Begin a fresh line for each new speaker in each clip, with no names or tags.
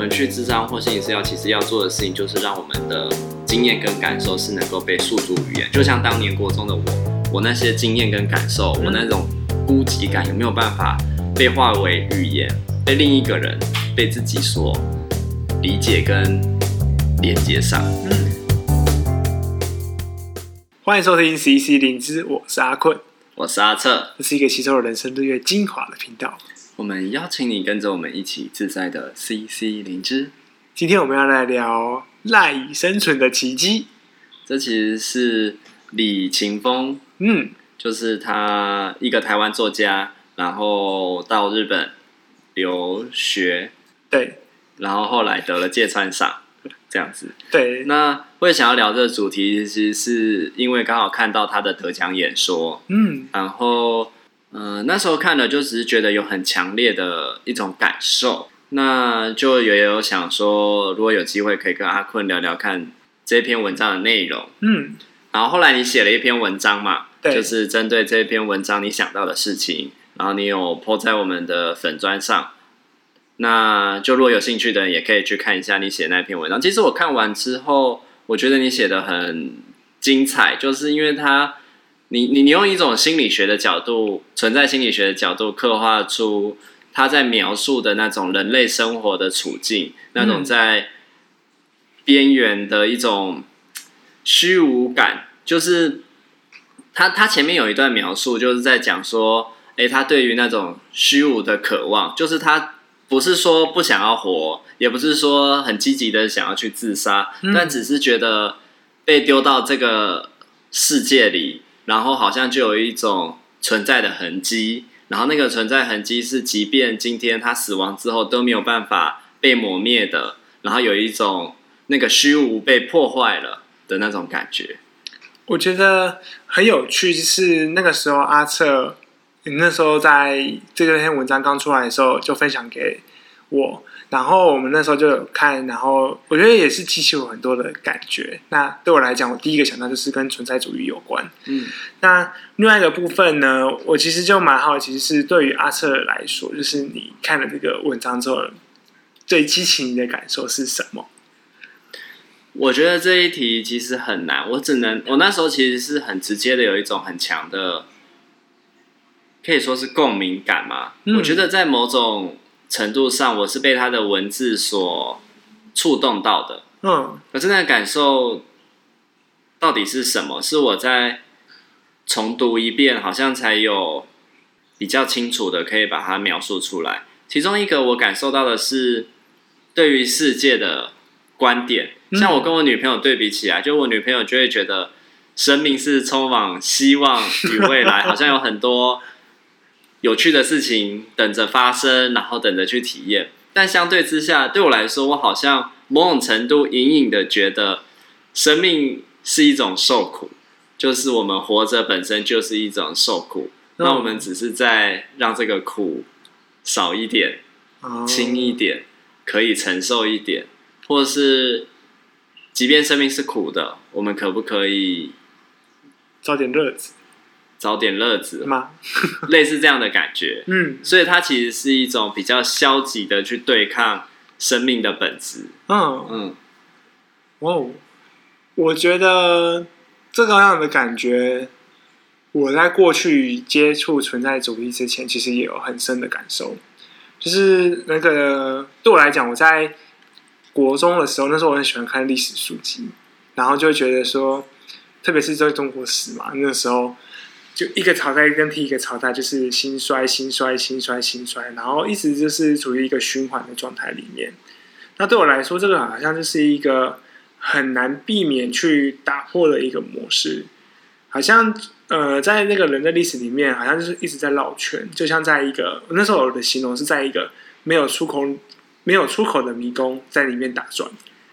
们去智商或心理治疗，其实要做的事情就是让我们的经验跟感受是能够被诉诸语言。就像当年国中的我，我那些经验跟感受，我那种孤寂感有没有办法被化为语言，被另一个人，被自己所理解跟连接上？嗯。
欢迎收听 CC 灵知，我是阿坤，
我是阿策，
这是一个吸收了人生日月精华的频道。
我们邀请你跟着我们一起自在的 CC 灵芝。
今天我们要来聊赖以生存的奇迹。
这其实是李勤峰，
嗯，就是
他一个台湾作家，然后到日本留学，
对，
然后后来得了芥川赏，这样子。
对，
那会想要聊这个主题，其实是因为刚好看到他的得奖演说，
嗯，
然后。嗯、呃，那时候看了就只是觉得有很强烈的一种感受，那就也有想说，如果有机会可以跟阿坤聊聊看这篇文章的内容。
嗯，
然后后来你写了一篇文章嘛，
对，
就是针对这篇文章你想到的事情，然后你有 po 在我们的粉砖上，那就如果有兴趣的人也可以去看一下你写的那篇文章。其实我看完之后，我觉得你写的很精彩，就是因为它。你你你用一种心理学的角度，存在心理学的角度刻画出他在描述的那种人类生活的处境，那种在边缘的一种虚无感。就是他他前面有一段描述，就是在讲说，诶，他对于那种虚无的渴望，就是他不是说不想要活，也不是说很积极的想要去自杀，但只是觉得被丢到这个世界里。然后好像就有一种存在的痕迹，然后那个存在痕迹是，即便今天他死亡之后都没有办法被磨灭的，然后有一种那个虚无被破坏了的那种感觉。
我觉得很有趣，是那个时候阿策，你那时候在这篇文章刚出来的时候就分享给我。然后我们那时候就有看，然后我觉得也是激起我很多的感觉。那对我来讲，我第一个想到就是跟存在主义有关。
嗯，
那另外一个部分呢，我其实就蛮好奇，是对于阿瑟来说，就是你看了这个文章之后，最激起你的感受是什么？
我觉得这一题其实很难，我只能我那时候其实是很直接的，有一种很强的，可以说是共鸣感嘛。嗯，我觉得在某种。程度上，我是被他的文字所触动到的。
嗯，
可是那个感受到底是什么？是我在重读一遍，好像才有比较清楚的可以把它描述出来。其中一个我感受到的是对于世界的观点，像我跟我女朋友对比起来，就我女朋友就会觉得生命是充满希望与未来，好像有很多。有趣的事情等着发生，然后等着去体验。但相对之下，对我来说，我好像某种程度隐隐的觉得，生命是一种受苦，就是我们活着本身就是一种受苦。嗯、那我们只是在让这个苦少一点、
哦、轻
一点，可以承受一点，或是，即便生命是苦的，我们可不可以
找点乐子？
找点乐子
吗？
类似这样的感觉，
嗯，
所以它其实是一种比较消极的去对抗生命的本质。
嗯
嗯，
哦，我觉得这个样的感觉，我在过去接触存在主义之前，其实也有很深的感受。就是那个对我来讲，我在国中的时候，那时候我很喜欢看历史书籍，然后就会觉得说，特别是在中国史嘛，那个时候。就一个朝代跟替一个朝代，就是兴衰、兴衰、兴衰、兴衰，然后一直就是处于一个循环的状态里面。那对我来说，这个好像就是一个很难避免去打破的一个模式。好像呃，在那个人的历史里面，好像就是一直在绕圈，就像在一个那时候我的形容是在一个没有出口、没有出口的迷宫，在里面打转。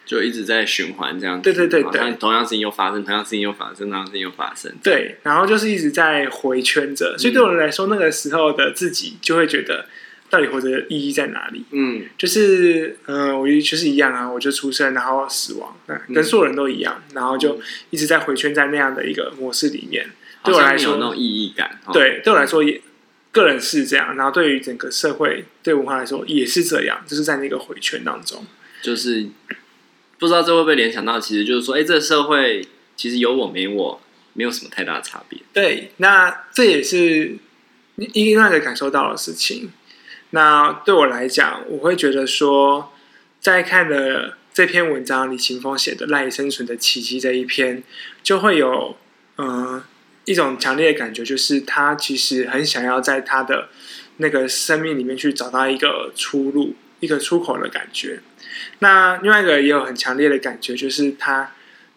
就一直在循环这样子，
对对对对，
同样事情又发生，同样事情又发生，同样事情又发生。
对，然后就是一直在回圈着，所以对我来说，那个时候的自己就会觉得，到底活着的意义在哪里？
嗯，
就是，嗯、呃，我就是一样啊，我就出生，然后死亡，跟所有人都一样，然后就一直在回圈在那样的一个模式里面。对我来说，
有那种意义感。
对，对我来说也个人是这样，然后对于整个社会、对文化来说也是这样，就是在那个回圈当中，
就是不知道这会不会联想到，其实就是说，哎，这个社会其实有我没我，没有什么太大的差别。
对，那这也是另外一个感受到的事情。那对我来讲，我会觉得说，在看了这篇文章，李秦峰写的《赖以生存的奇迹》这一篇，就会有嗯。一种强烈的感觉，就是他其实很想要在他的那个生命里面去找到一个出路、一个出口的感觉。那另外一个也有很强烈的感觉，就是他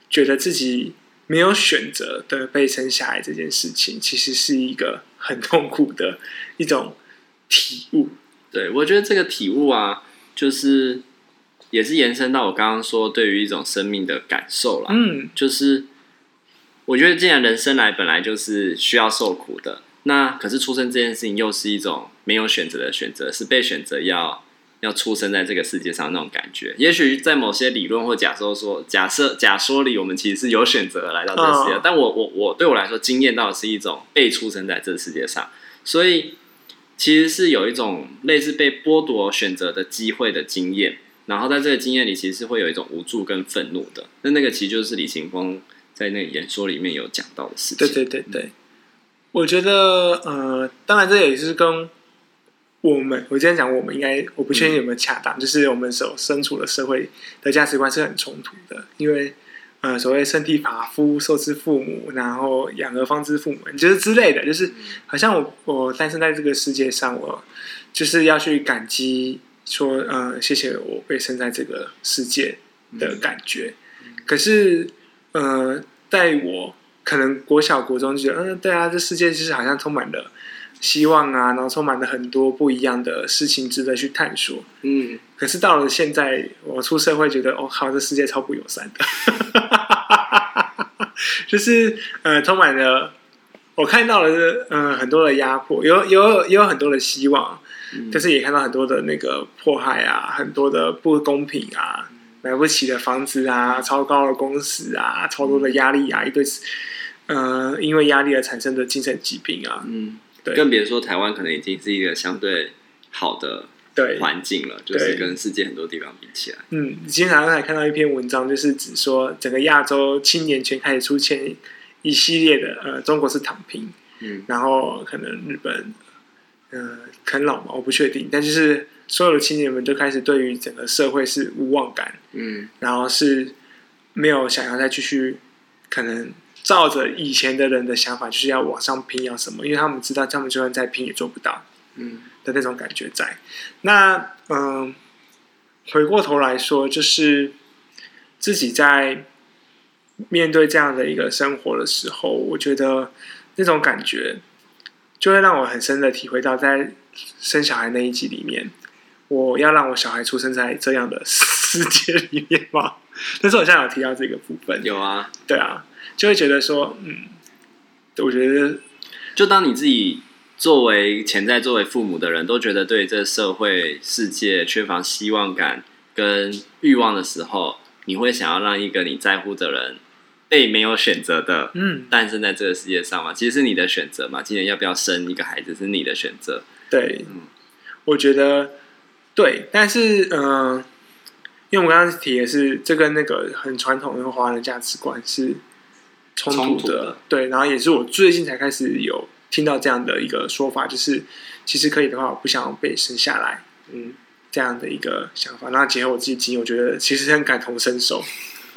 觉得自己没有选择的被生下来这件事情，其实是一个很痛苦的一种体悟。
对，我觉得这个体悟啊，就是也是延伸到我刚刚说对于一种生命的感受啦。嗯，就是。我觉得，既然人生来本来就是需要受苦的，那可是出生这件事情又是一种没有选择的选择，是被选择要要出生在这个世界上那种感觉。也许在某些理论或假设说，假设假说里，我们其实是有选择来到这个世界。Oh. 但我我我对我来说，经验到的是一种被出生在这个世界上，所以其实是有一种类似被剥夺选择的机会的经验。然后在这个经验里，其实是会有一种无助跟愤怒的。那那个其实就是李行峰。在那个演说里面有讲到的事情。
对对对对，我觉得呃，当然这也是跟我们，我今天讲我们应该，我不确定有没有恰当，嗯、就是我们所身处的社会的价值观是很冲突的，因为呃，所谓身体发肤受之父母，然后养儿方知父母，就是之类的，就是好像我我诞生在这个世界上，我就是要去感激说呃，谢谢我被生在这个世界的感觉，嗯、可是。呃，在我可能国小国中就觉得，嗯，对啊，这世界其实好像充满了希望啊，然后充满了很多不一样的事情值得去探索。嗯，可是到了现在，我出社会觉得，哦，靠，这世界超不友善的，就是呃，充满了我看到了是嗯、呃、很多的压迫，有有也有很多的希望，嗯、但是也看到很多的那个迫害啊，很多的不公平啊。买不起的房子啊，超高的工时啊，超多的压力啊，一堆，呃，因为压力而产生的精神疾病啊，嗯，对，
更别说台湾可能已经是一个相对好的对。环境了，就是跟世界很多地方比起来，
嗯，今天早上还看到一篇文章，就是指说整个亚洲青年圈开始出现一系列的，呃，中国是躺平，嗯，然后可能日本，呃，啃老嘛，我不确定，但就是。所有的青年们就开始对于整个社会是无望感，嗯，然后是没有想要再继续，可能照着以前的人的想法，就是要往上拼，要什么？因为他们知道，他们就算再拼也做不到，嗯的那种感觉在。那嗯，回过头来说，就是自己在面对这样的一个生活的时候，我觉得那种感觉就会让我很深的体会到，在生小孩那一集里面。我要让我小孩出生在这样的世界里面吗？但是我现在有提到这个部分，
有啊，
对啊，就会觉得说，嗯，我觉得，
就当你自己作为潜在作为父母的人都觉得对这个社会世界缺乏希望感跟欲望的时候，你会想要让一个你在乎的人被没有选择的，嗯，诞生在这个世界上吗？其实是你的选择嘛。今年要不要生一个孩子是你的选择，
对，嗯，我觉得。对，但是嗯、呃，因为我刚刚提的是这跟那个很传统的华人价值观是冲突的，对，然后也是我最近才开始有听到这样的一个说法，就是其实可以的话，我不想被生下来，嗯，这样的一个想法。那结合我自己经验，我觉得其实很感同身受。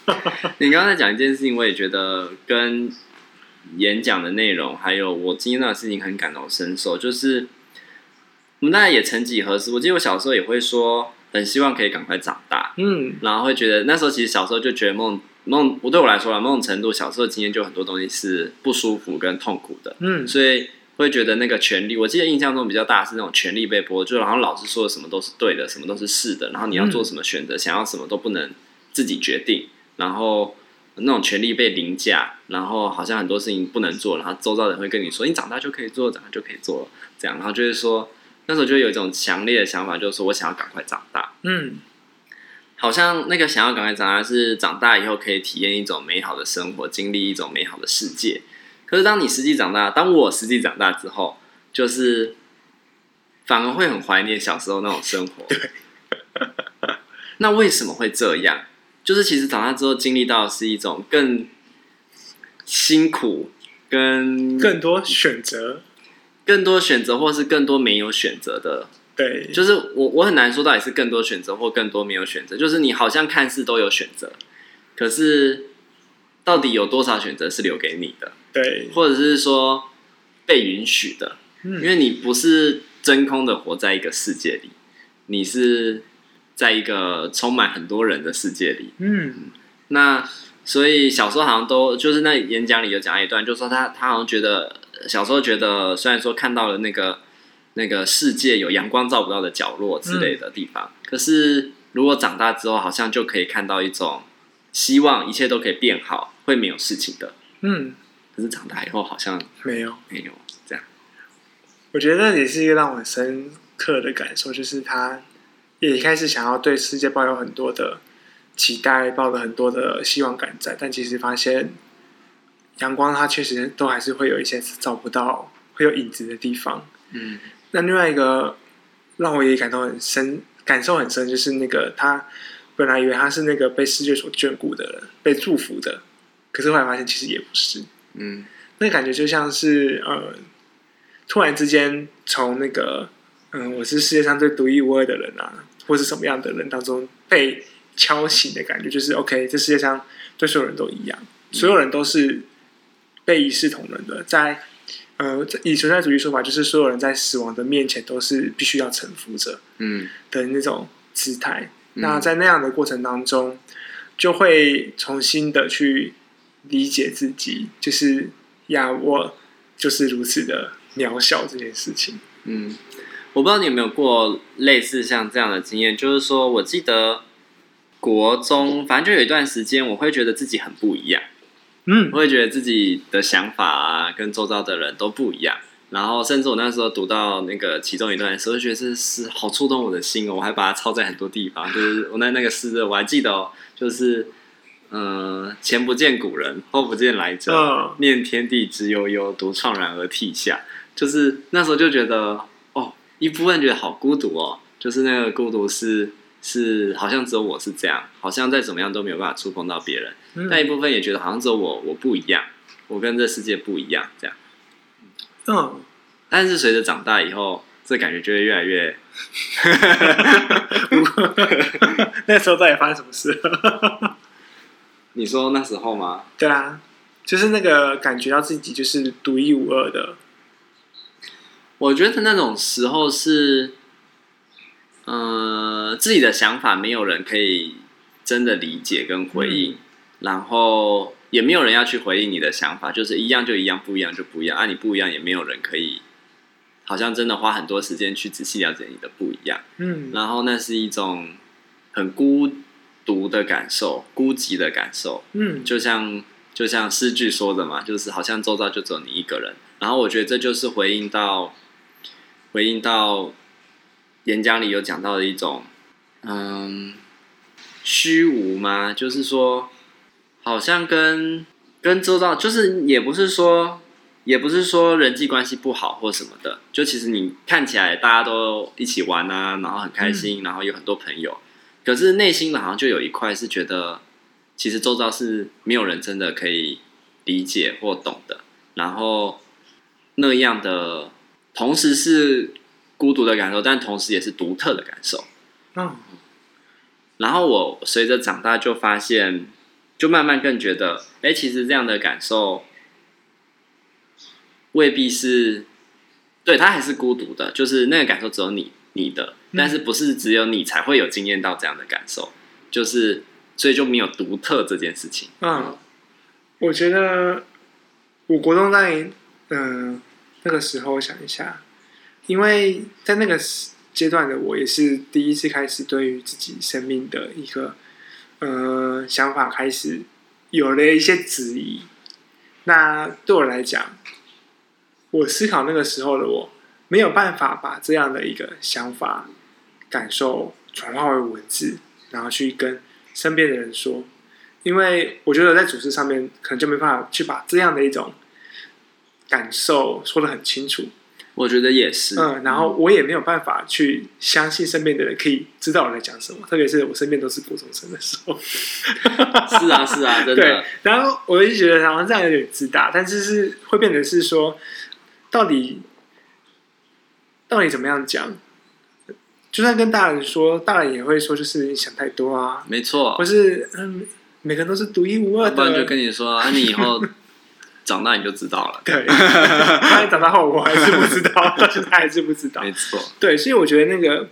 你刚刚在讲一件事情，我也觉得跟演讲的内容，还有我经历到的事情很感同身受，就是。我们大家也曾几何时，我记得我小时候也会说，很希望可以赶快长大，嗯，然后会觉得那时候其实小时候就觉得梦梦，我对我来说啊，某种程度小时候经验就很多东西是不舒服跟痛苦的，嗯，所以会觉得那个权利，我记得印象中比较大是那种权利被剥夺，就然后老师说的什么都是对的，什么都是是的，然后你要做什么选择，嗯、想要什么都不能自己决定，然后那种权利被凌驾，然后好像很多事情不能做，然后周遭人会跟你说，你长大就可以做，长大就可以做了，这样，然后就是说。那时候就有一种强烈的想法，就是说我想要赶快长大。嗯，好像那个想要赶快长大是长大以后可以体验一种美好的生活，经历一种美好的世界。可是当你实际长大，当我实际长大之后，就是反而会很怀念小时候那种生活。
对。
那为什么会这样？就是其实长大之后经历到的是一种更辛苦、跟
更多选择、
更多选择，或是更多没有选择的。
对，
就是我我很难说到底是更多选择或更多没有选择。就是你好像看似都有选择，可是到底有多少选择是留给你的？
对，
或者是说被允许的？嗯，因为你不是真空的活在一个世界里，你是。在一个充满很多人的世界里，
嗯，
那所以小时候好像都就是那演讲里有讲一段，就说他他好像觉得小时候觉得虽然说看到了那个那个世界有阳光照不到的角落之类的地方，嗯，可是如果长大之后，好像就可以看到一种希望，一切都可以变好，会没有事情的，
嗯，
可是长大以后好像
没有
没有这样。
我觉得那也是一个让我很深刻的感受，就是他。也一开始想要对世界抱有很多的期待，抱了很多的希望感在，但其实发现阳光它确实都还是会有一些照不到、会有影子的地方。
嗯，
那另外一个让我也感到很深、感受很深，就是那个他本来以为他是那个被世界所眷顾的人，被祝福的，可是后来发现其实也不是。
嗯，
那感觉就像是呃，突然之间从那个嗯，我是世界上最独一无二的人啊。或是什么样的人当中被敲醒的感觉，就是 OK，这世界上对所有人都一样，所有人都是被一视同仁的。在呃，以存在主义说法，就是所有人在死亡的面前都是必须要臣服着，
嗯
的那种姿态。那在那样的过程当中，就会重新的去理解自己，就是呀，我就是如此的渺小这件事情。
嗯。我不知道你有没有过类似像这样的经验，就是说我记得国中，反正就有一段时间，我会觉得自己很不一样，
嗯，
我会觉得自己的想法啊，跟周遭的人都不一样。然后，甚至我那时候读到那个其中一段的时候，觉得这是好触动我的心哦。我还把它抄在很多地方，就是我那那个诗，我还记得哦，就是嗯、呃，前不见古人，后不见来者，
哦、
念天地之悠悠，独怆然而涕下。就是那时候就觉得哦。一部分觉得好孤独哦，就是那个孤独是是好像只有我是这样，好像再怎么样都没有办法触碰到别人。嗯、但一部分也觉得好像只有我我不一样，我跟这世界不一样这样。
嗯，
但是随着长大以后，这感觉就会越来越。
那时候到底发生什么事？
你说那时候吗？
对啊，就是那个感觉到自己就是独一无二的。
我觉得那种时候是，呃，自己的想法没有人可以真的理解跟回应，嗯、然后也没有人要去回应你的想法，就是一样就一样，不一样就不一样。啊，你不一样，也没有人可以，好像真的花很多时间去仔细了解你的不一样。
嗯，
然后那是一种很孤独的感受，孤寂的感受。
嗯，
就像就像诗句说的嘛，就是好像周遭就只有你一个人。然后我觉得这就是回应到。回应到演讲里有讲到的一种，嗯，虚无吗？就是说，好像跟跟周遭，就是也不是说，也不是说人际关系不好或什么的。就其实你看起来大家都一起玩啊，然后很开心，然后有很多朋友，可是内心的好像就有一块是觉得，其实周遭是没有人真的可以理解或懂的。然后那样的。同时是孤独的感受，但同时也是独特的感受。
嗯，
然后我随着长大就发现，就慢慢更觉得，哎，其实这样的感受未必是，对，他还是孤独的，就是那个感受只有你你的，但是不是只有你才会有经验到这样的感受，就是所以就没有独特这件事情。
嗯，我觉得我国中在嗯。那个时候，我想一下，因为在那个阶段的我，也是第一次开始对于自己生命的一个呃想法开始有了一些质疑。那对我来讲，我思考那个时候的我，没有办法把这样的一个想法、感受转化为文字，然后去跟身边的人说，因为我觉得在组织上面，可能就没办法去把这样的一种。感受说得很清楚，
我觉得也是。
嗯，然后我也没有办法去相信身边的人可以知道我在讲什么，特别是我身边都是国中生的时候。
是啊，是啊，真的。
对，然后我就觉得好像这样有点自大，但是是会变成是说，到底到底怎么样讲？就算跟大人说，大人也会说，就是你想太多啊。
没错，
或是嗯，每个人都是独一无二的。
不然就跟你说，啊，你以后。长大你就知道了。
对，他 长大后我还是不知道，但是他还是不知道。
没错。
对，所以我觉得那个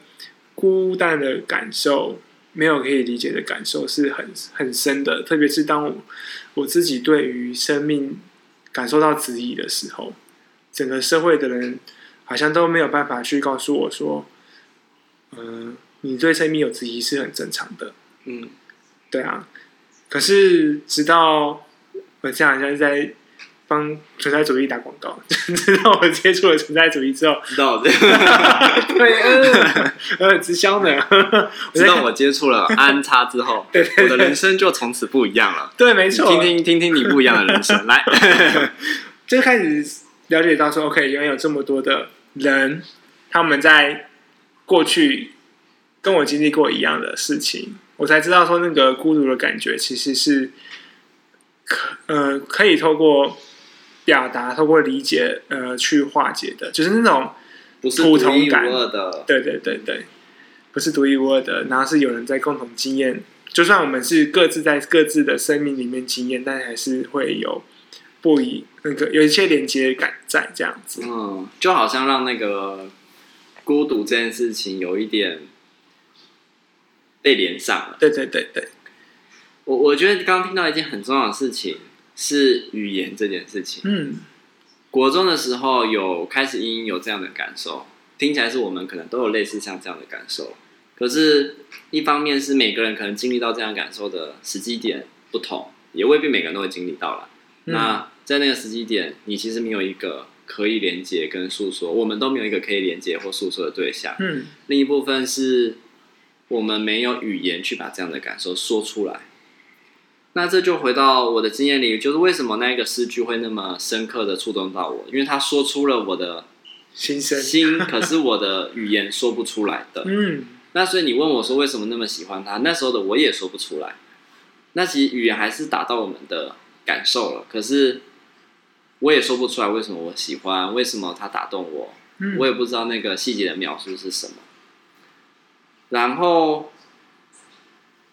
孤单的感受，没有可以理解的感受，是很很深的。特别是当我，我自己对于生命感受到质疑的时候，整个社会的人好像都没有办法去告诉我说，嗯、呃，你对生命有质疑是很正常的。嗯，对啊。可是直到我这样好像是在。帮存在主义打广告，直到我接触了存在主义之后，
知道这
对，嗯，呃，直销呢，
直到我接触了安插之后，对，对，对，我的人生就从此不一样了。
对，没错，
听听听听你不一样的人生，来，
就开始了解到说，OK，原来有这么多的人，他们在过去跟我经历过一样的事情，我才知道说那个孤独的感觉其实是可呃可以透过。表达透过理解，呃，去化解的，就是那种不是普通感
的，
对对对对，不是独一无二的，然后是有人在共同经验，就算我们是各自在各自的生命里面经验，但还是会有不一那个有一些连接感在这样子，
嗯，就好像让那个孤独这件事情有一点被连上了，
对对对对，
我我觉得刚刚听到一件很重要的事情。是语言这件事情。嗯，国中的时候有开始隐隐有这样的感受，听起来是我们可能都有类似像这样的感受。可是，一方面是每个人可能经历到这样感受的时机点不同，也未必每个人都会经历到了。嗯、那在那个时机点，你其实没有一个可以连接跟诉说，我们都没有一个可以连接或诉说的对象。嗯，另一部分是我们没有语言去把这样的感受说出来。那这就回到我的经验里，就是为什么那个诗句会那么深刻的触动到我，因为他说出了我的心声，心，可是我的语言说不出来的。嗯，那所以你问我说为什么那么喜欢他，那时候的我也说不出来。那其实语言还是打到我们的感受了，可是我也说不出来为什么我喜欢，为什么他打动我，我也不知道那个细节的描述是什么。然后。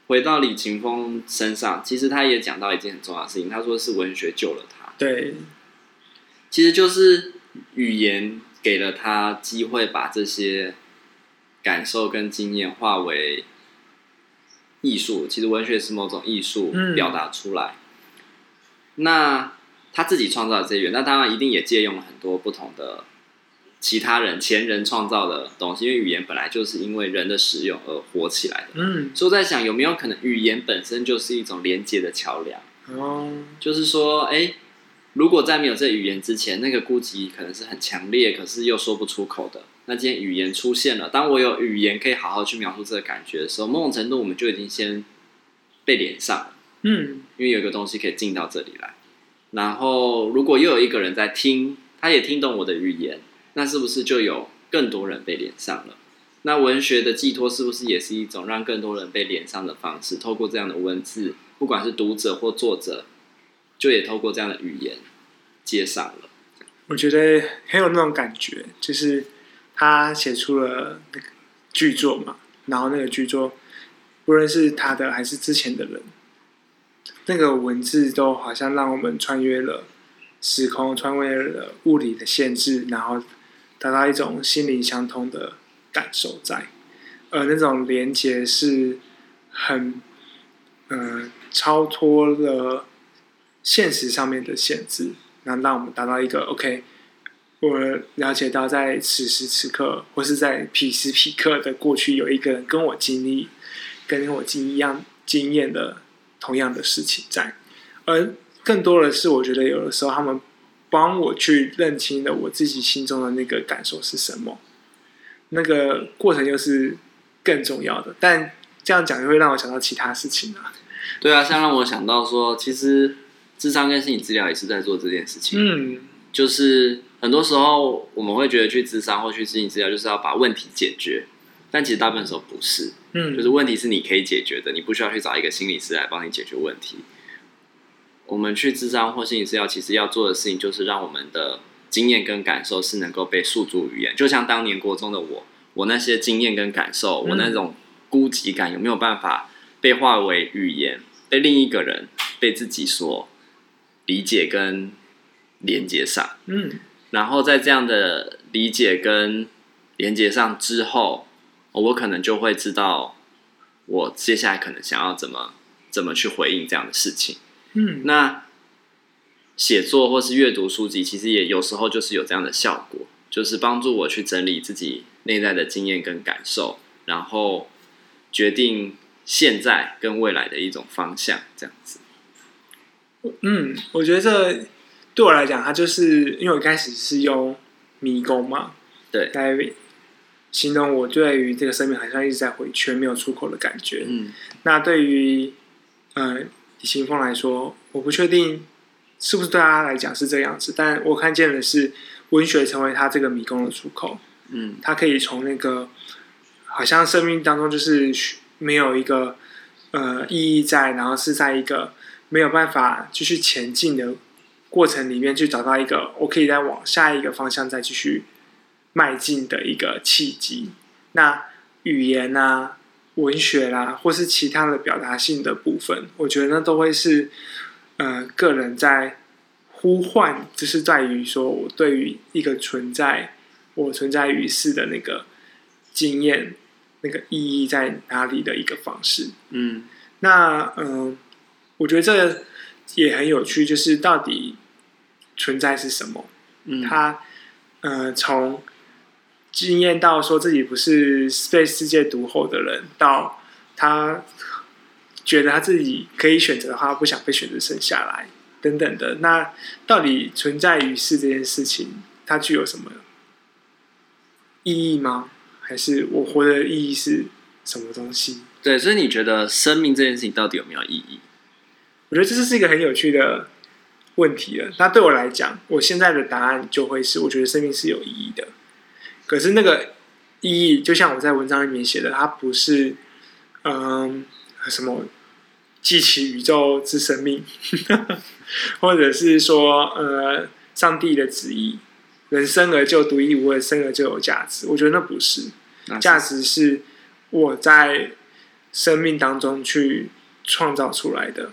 回到李琴峰身上，其实他也讲到一件很重要的事情。他说是文学救了他。
对，
其实就是语言给了他机会，把这些感受跟经验化为艺术。其实文学是某种艺术，表达出来。嗯、那他自己创造的这些语言，那当然一定也借用了很多不同的。其他人前人创造的东西，因为语言本来就是因为人的使用而活起来的。嗯，所以我在想，有没有可能语言本身就是一种连接的桥梁？哦，就是说，哎、欸，如果在没有这语言之前，那个孤寂可能是很强烈，可是又说不出口的。那今天语言出现了，当我有语言可以好好去描述这个感觉的时候，某种程度我们就已经先被连上了。嗯，因为有一个东西可以进到这里来。然后，如果又有一个人在听，他也听懂我的语言。那是不是就有更多人被连上了？那文学的寄托是不是也是一种让更多人被连上的方式？透过这样的文字，不管是读者或作者，就也透过这样的语言接上了。
我觉得很有那种感觉，就是他写出了那个剧作嘛，然后那个剧作，无论是他的还是之前的人，那个文字都好像让我们穿越了时空，穿越了物理的限制，然后。达到一种心灵相通的感受在，而那种连接是很，嗯、超脱了现实上面的限制，能让我们达到一个 OK。我了解到，在此时此刻，或是在彼时彼刻的过去，有一个人跟我经历，跟我经一样经验的同样的事情在，而更多的是，我觉得有的时候他们。帮我去认清了我自己心中的那个感受是什么，那个过程又是更重要的。但这样讲就会让我想到其他事情啊。
对啊，像让我想到说，其实智商跟心理治疗也是在做这件事情。嗯，就是很多时候我们会觉得去智商或去心理治疗就是要把问题解决，但其实大部分时候不是，
嗯，
就是问题是你可以解决的，你不需要去找一个心理师来帮你解决问题。我们去咨商或心理治疗，其实要做的事情就是让我们的经验跟感受是能够被诉诸语言，就像当年国中的我，我那些经验跟感受，我那种孤寂感有没有办法被化为语言，被另一个人，被自己所理解跟连接上？
嗯，
然后在这样的理解跟连接上之后，我可能就会知道我接下来可能想要怎么怎么去回应这样的事情。
嗯，
那写作或是阅读书籍，其实也有时候就是有这样的效果，就是帮助我去整理自己内在的经验跟感受，然后决定现在跟未来的一种方向，这样子。
嗯，我觉得这对我来讲，它就是因为我一开始是用迷宫嘛，
对，
来形容我对于这个生命好像一直在回圈，没有出口的感觉。
嗯，
那对于呃李青峰来说，我不确定是不是对他来讲是这样子，但我看见的是文学成为他这个迷宫的出口。
嗯，
他可以从那个好像生命当中就是没有一个呃意义在，然后是在一个。没有办法继续前进的过程里面，去找到一个我可以再往下一个方向再继续迈进的一个契机。那语言啊、文学啦、啊，或是其他的表达性的部分，我觉得那都会是呃个人在呼唤，就是在于说我对于一个存在，我存在于世的那个经验，那个意义在哪里的一个方式。
嗯，
那嗯。呃我觉得这也很有趣，就是到底存在是什么？
嗯，
他呃，从经验到说自己不是被世界独厚的人，到他觉得他自己可以选择的话，不想被选择生下来，等等的。那到底存在于世这件事情，它具有什么意义吗？还是我活的意义是什么东西？
对，所以你觉得生命这件事情到底有没有意义？
我觉得这是一个很有趣的问题了。那对我来讲，我现在的答案就会是：我觉得生命是有意义的。可是那个意义，就像我在文章里面写的，它不是嗯什么记起宇宙之生命，或者是说呃上帝的旨意，人生而就独一无二，生而就有价值。我觉得那不是，价值是我在生命当中去创造出来的。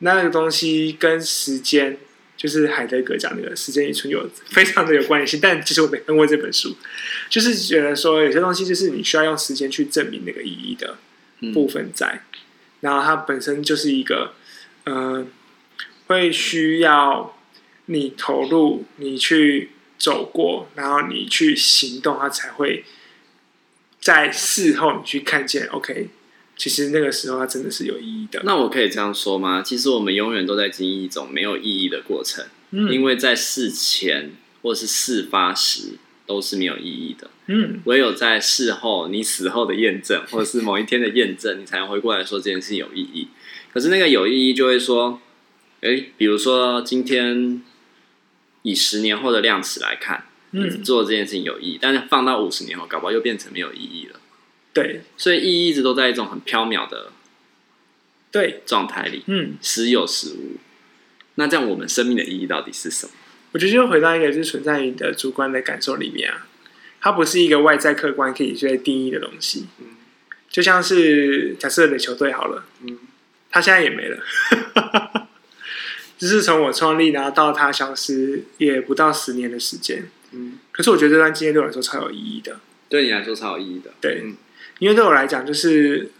那那个东西跟时间，就是海德格讲那个时间与存有非常的有关联性。但其实我没看过这本书，就是觉得说有些东西就是你需要用时间去证明那个意义的部分在，嗯、然后它本身就是一个，嗯、呃，会需要你投入，你去走过，然后你去行动，它才会在事后你去看见。OK。其实那个时候，它真的是有意义的。
那我可以这样说吗？其实我们永远都在经历一种没有意义的过程，嗯，因为在事前或是事发时都是没有意义的，
嗯，
唯有在事后，你死后的验证，或者是某一天的验证，你才能回过来说这件事有意义。可是那个有意义，就会说，诶，比如说今天以十年后的量词来看，嗯，做这件事情有意义，但是放到五十年后，搞不好又变成没有意义了。
对，
所以意义一直都在一种很飘渺的
对。
状态里，
嗯，
时有时无。那这样，我们生命的意义到底是什么？
我觉得就回到一个，就是存在于你的主观的感受里面啊，它不是一个外在客观可以去定义的东西。嗯，就像是假设的球队好了，嗯，他现在也没了，就是从我创立然后到他消失，也不到十年的时间。嗯，可是我觉得这段经验对我来说超有意义的，对
你来说超有意义的，
对。嗯因为对我来讲，就是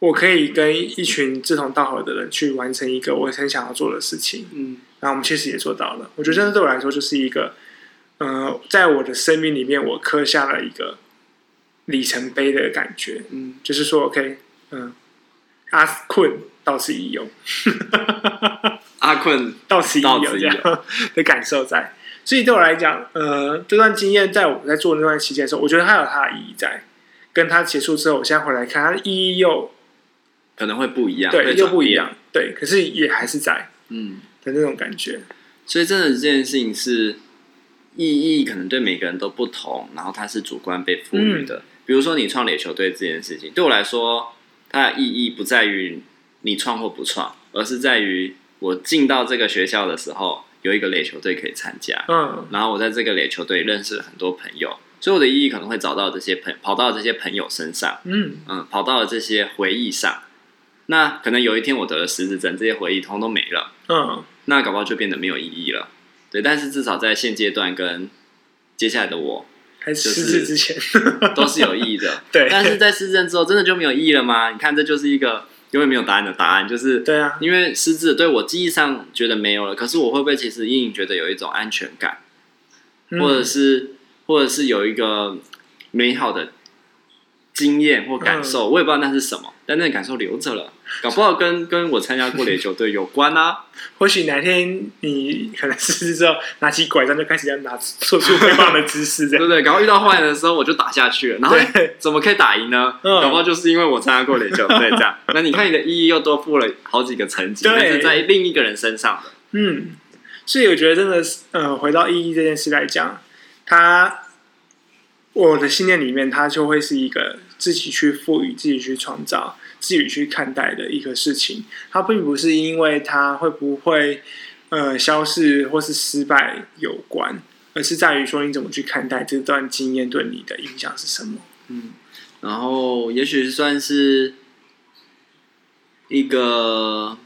我可以跟一群志同道合的人去完成一个我很想要做的事情，
嗯，
然后我们确实也做到了。我觉得这对我来说就是一个，呃，在我的生命里面，我刻下了一个里程碑的感觉，
嗯，
就是说，OK，嗯，阿困到此一游，
阿困
到此一游这样 的感受在。所以对我来讲，呃，这段经验在我在做那段期间的时候，我觉得它有它的意义在。跟它结束之后，我现在回来看，它的意义又
可能会不一样，
对，又不一样，对，可是也还是在，
嗯，
的那种感觉。
所以，真的这件事情是意义可能对每个人都不同，然后它是主观被赋予的。嗯、比如说你创垒球队这件事情，对我来说，它的意义不在于你创或不创，而是在于我进到这个学校的时候，有一个垒球队可以参加。嗯，然后我在这个垒球队认识了很多朋友，所以我的意义可能会找到这些朋跑到这些朋友身上。嗯嗯，跑到了这些回忆上。那可能有一天我得了失智症，这些回忆通通没了。嗯，那搞不好就变得没有意义了。对，但是至少在现阶段跟接下来的我，
还是失智之前
都是有意义的。
对，
但是在失智之后，真的就没有意义了吗？你看，这就是一个永远没有答案的答案，就是
对啊，
因为失智对我记忆上觉得没有了，可是我会不会其实隐隐觉得有一种安全感，嗯、或者是或者是有一个美好的经验或感受，嗯、我也不知道那是什么，但那个感受留着了。搞不好跟跟我参加过垒球队有关啊！
或许哪天你可能失智之后，拿起拐杖就开始要拿做出挥棒的姿势，这样对
不 对？搞不好遇到坏人的时候，我就打下去了。然后 怎么可以打赢呢？嗯、搞不好就是因为我参加过垒球队这样。那你看你的意义又多付了好几个层级，对但是在另一个人身上的。
嗯，所以我觉得真的是，呃，回到意义这件事来讲，他我的信念里面，它就会是一个自己去赋予、自己去创造。自己去看待的一个事情，它并不是因为它会不会呃消失或是失败有关，而是在于说你怎么去看待这段经验对你的影响是什么。
嗯，然后也许算是一个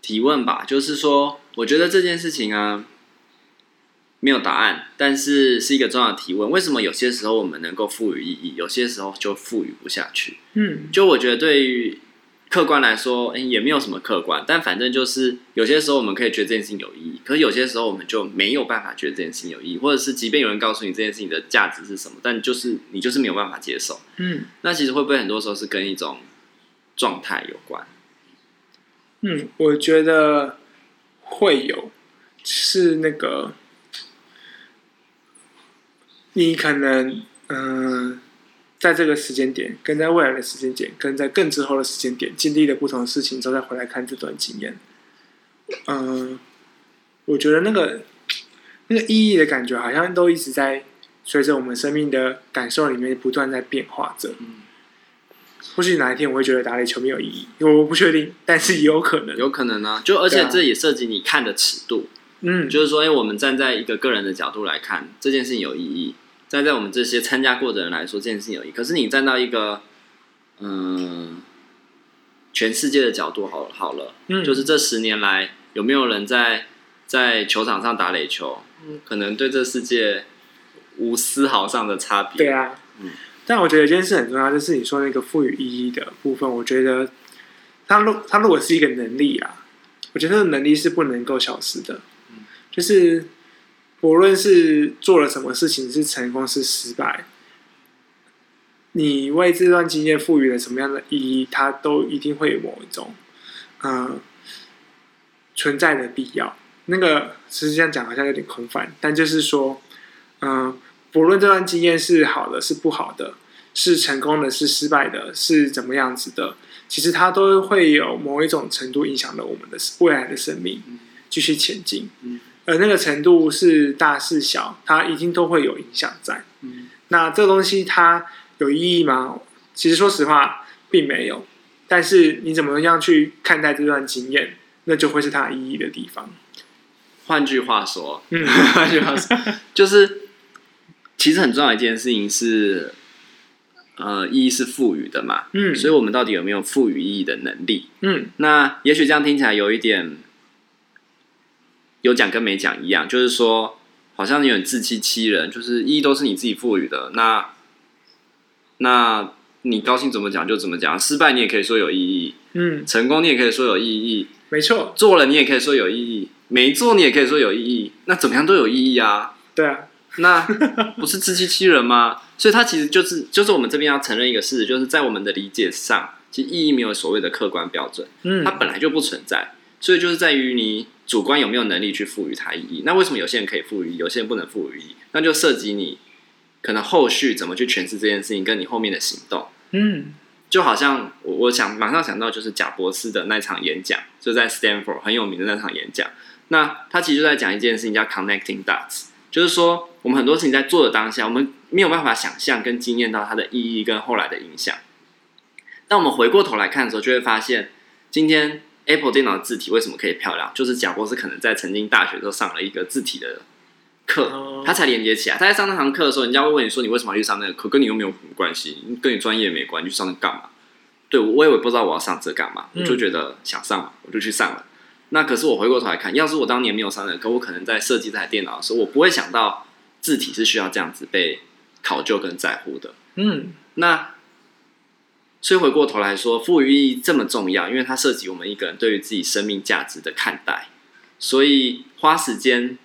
提问吧，就是说，我觉得这件事情啊。没有答案，但是是一个重要的提问。为什么有些时候我们能够赋予意义，有些时候就赋予不下去？嗯，就我觉得对于客观来说，诶，也没有什么客观，但反正就是有些时候我们可以觉得这件事情有意义，可是有些时候我们就没有办法觉得这件事情有意义，或者是即便有人告诉你这件事情的价值是什么，但就是你就是没有办法接受。嗯，那其实会不会很多时候是跟一种状态有关？
嗯，我觉得会有，是那个。你可能，嗯、呃，在这个时间点，跟在未来的时间点，跟在更之后的时间点，经历了不同的事情之后，再回来看这段经验，嗯、呃，我觉得那个那个意义的感觉，好像都一直在随着我们生命的感受里面不断在变化着。嗯，或许哪一天我会觉得打垒球没有意义，我不确定，但是也有可能，
有可能啊。就而且这也涉及你看的尺度，嗯，就是说，哎，我们站在一个个人的角度来看，这件事情有意义。站在我们这些参加过的人来说，这件事情有意义。可是你站到一个，嗯、呃，全世界的角度好，好好了，嗯，就是这十年来有没有人在在球场上打垒球，嗯，可能对这世界无丝毫上的差别。
对啊，嗯。但我觉得有件事很重要，就是你说那个赋予意义的部分，我觉得它如它如果是一个能力啊，我觉得这个能力是不能够消失的，嗯，就是。无论是做了什么事情，是成功是失败，你为这段经验赋予了什么样的意义，它都一定会有某一种，呃，存在的必要。那个实际上讲好像有点空泛，但就是说，嗯、呃，不论这段经验是好的是不好的，是成功的是失败的，是怎么样子的，其实它都会有某一种程度影响了我们的未来的生命，继续前进。嗯而那个程度是大是小，它一定都会有影响在。嗯，那这个东西它有意义吗？其实说实话，并没有。但是你怎么样去看待这段经验，那就会是它意义的地方。
换句话说，嗯，换句话说，就是其实很重要一件事情是，呃，意义是赋予的嘛。嗯，所以我们到底有没有赋予意义的能力？嗯，那也许这样听起来有一点。有讲跟没讲一样，就是说，好像有点自欺欺人，就是意义都是你自己赋予的。那，那你高兴怎么讲就怎么讲，失败你也可以说有意义，嗯，成功你也可以说有意义，
没错，
做了你也可以说有意义，没做你也可以说有意义，那怎么样都有意义啊？
对啊，
那不是自欺欺人吗？所以它其实就是就是我们这边要承认一个事实，就是在我们的理解上，其实意义没有所谓的客观标准，嗯，它本来就不存在，所以就是在于你。主观有没有能力去赋予它意义？那为什么有些人可以赋予，有些人不能赋予意义？那就涉及你可能后续怎么去诠释这件事情，跟你后面的行动。嗯，就好像我我想马上想到就是贾博士的那场演讲，就在 Stanford 很有名的那场演讲。那他其实就在讲一件事情叫 connecting dots，就是说，我们很多事情在做的当下，我们没有办法想象跟经验到它的意义跟后来的影响。当我们回过头来看的时候，就会发现，今天 Apple 电脑的字体为什么可以漂亮？就是贾博士可能在曾经大学时候上了一个字体的课，他才连接起来。他在上那堂课的时候，人家会问你说：“你为什么要去上那个课？跟你又没有什么关系，跟你专业没关去上那干嘛？”对，我也不知道我要上这干嘛，我就觉得想上嘛，我就去上了。那可是我回过头来看，要是我当年没有上那个课，我可能在设计这台电脑的时候，我不会想到字体是需要这样子被考究跟在乎的。嗯，那所以回过头来说，赋予意义这么重要，因为它涉及我们一个人对于自己生命价值的看待。所以花时间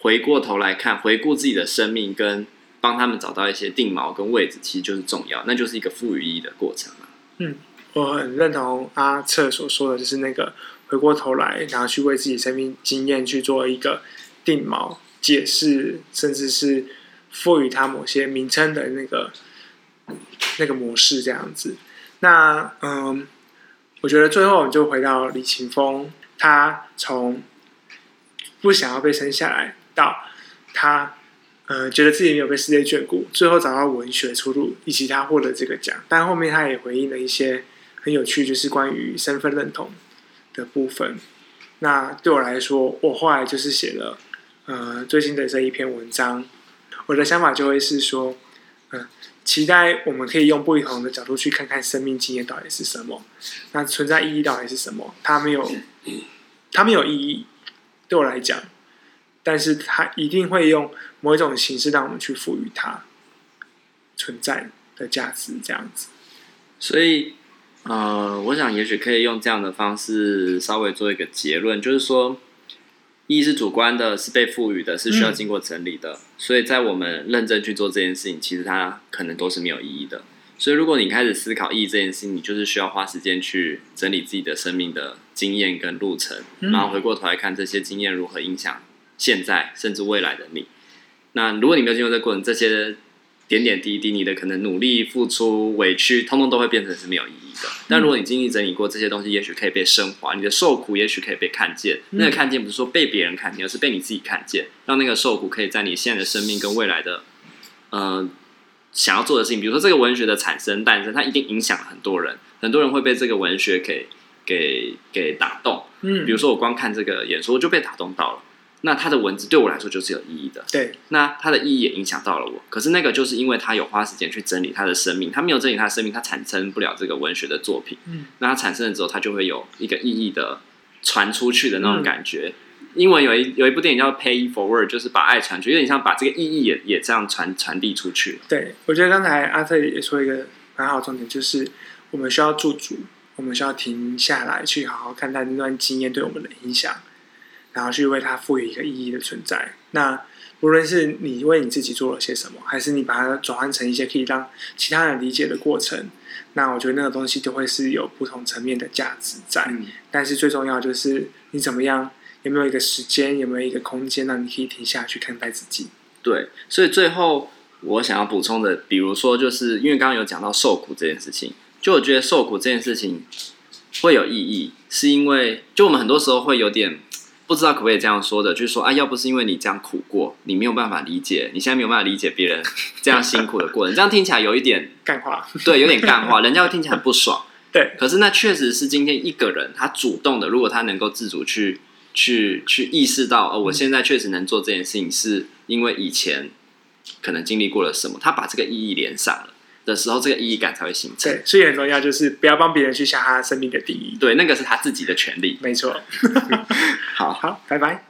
回过头来看，回顾自己的生命，跟帮他们找到一些定锚跟位置，其实就是重要，那就是一个赋予意义的过程了。
嗯，我很认同阿策所说的，就是那个。回过头来，然后去为自己生命经验去做一个定锚、解释，甚至是赋予它某些名称的那个那个模式，这样子。那嗯，我觉得最后我们就回到李勤峰，他从不想要被生下来，到他呃觉得自己没有被世界眷顾，最后找到文学出路，以及他获得这个奖。但后面他也回应了一些很有趣，就是关于身份认同。的部分，那对我来说，我后来就是写了，呃，最新的这一篇文章。我的想法就会是说，嗯、期待我们可以用不同的角度去看看生命经验到底是什么，那存在意义到底是什么？它没有，它没有意义，对我来讲，但是它一定会用某一种形式让我们去赋予它存在的价值，这样子。
所以。呃，我想也许可以用这样的方式稍微做一个结论，就是说，意义是主观的，是被赋予的，是需要经过整理的。嗯。所以在我们认真去做这件事情，其实它可能都是没有意义的。所以如果你开始思考意义这件事情，你就是需要花时间去整理自己的生命的经验跟路程，然后回过头来看这些经验如何影响现在甚至未来的你。那如果你没有经过这个过程，这些。点点滴滴，你的可能努力、付出、委屈，通通都会变成是没有意义的。但如果你经历整理过这些东西，也许可以被升华，你的受苦也许可以被看见。那个看见不是说被别人看见，而是被你自己看见，让那个受苦可以在你现在的生命跟未来的，呃，想要做的事情，比如说这个文学的产生、诞生，它一定影响了很多人，很多人会被这个文学给给给打动。嗯，比如说我光看这个演说，我就被打动到了。那他的文字对我来说就是有意义的，
对。
那他的意义也影响到了我，可是那个就是因为他有花时间去整理他的生命，他没有整理他的生命，他产生不了这个文学的作品。嗯。那他产生了之后，他就会有一个意义的传出去的那种感觉。嗯、英文有一有一部电影叫《Pay Forward》，就是把爱传出去，有点像把这个意义也也这样传传递出去。
对，我觉得刚才阿特也说一个蛮好的重点，就是我们需要驻足，我们需要停下来去好好看待那段经验对我们的影响。然后去为它赋予一个意义的存在。那无论是你为你自己做了些什么，还是你把它转换成一些可以让其他人理解的过程，那我觉得那个东西都会是有不同层面的价值在。嗯。但是最重要就是你怎么样，有没有一个时间，有没有一个空间，让你可以停下去看待自己。
对，所以最后我想要补充的，比如说，就是因为刚刚有讲到受苦这件事情，就我觉得受苦这件事情会有意义，是因为就我们很多时候会有点。不知道可不可以这样说的，就是说啊，要不是因为你这样苦过，你没有办法理解，你现在没有办法理解别人 这样辛苦的过程，这样听起来有一点
干话，
对，有点干话，人家会听起来很不爽，
对。
可是那确实是今天一个人他主动的，如果他能够自主去去去意识到，哦，我现在确实能做这件事情，是因为以前可能经历过了什么，他把这个意义连上了。的时候，这个意义感才会形成。
对，所以很重要，就是不要帮别人去下他生命的定义。
对，那个是他自己的权利。
没错。
好，
好，拜拜。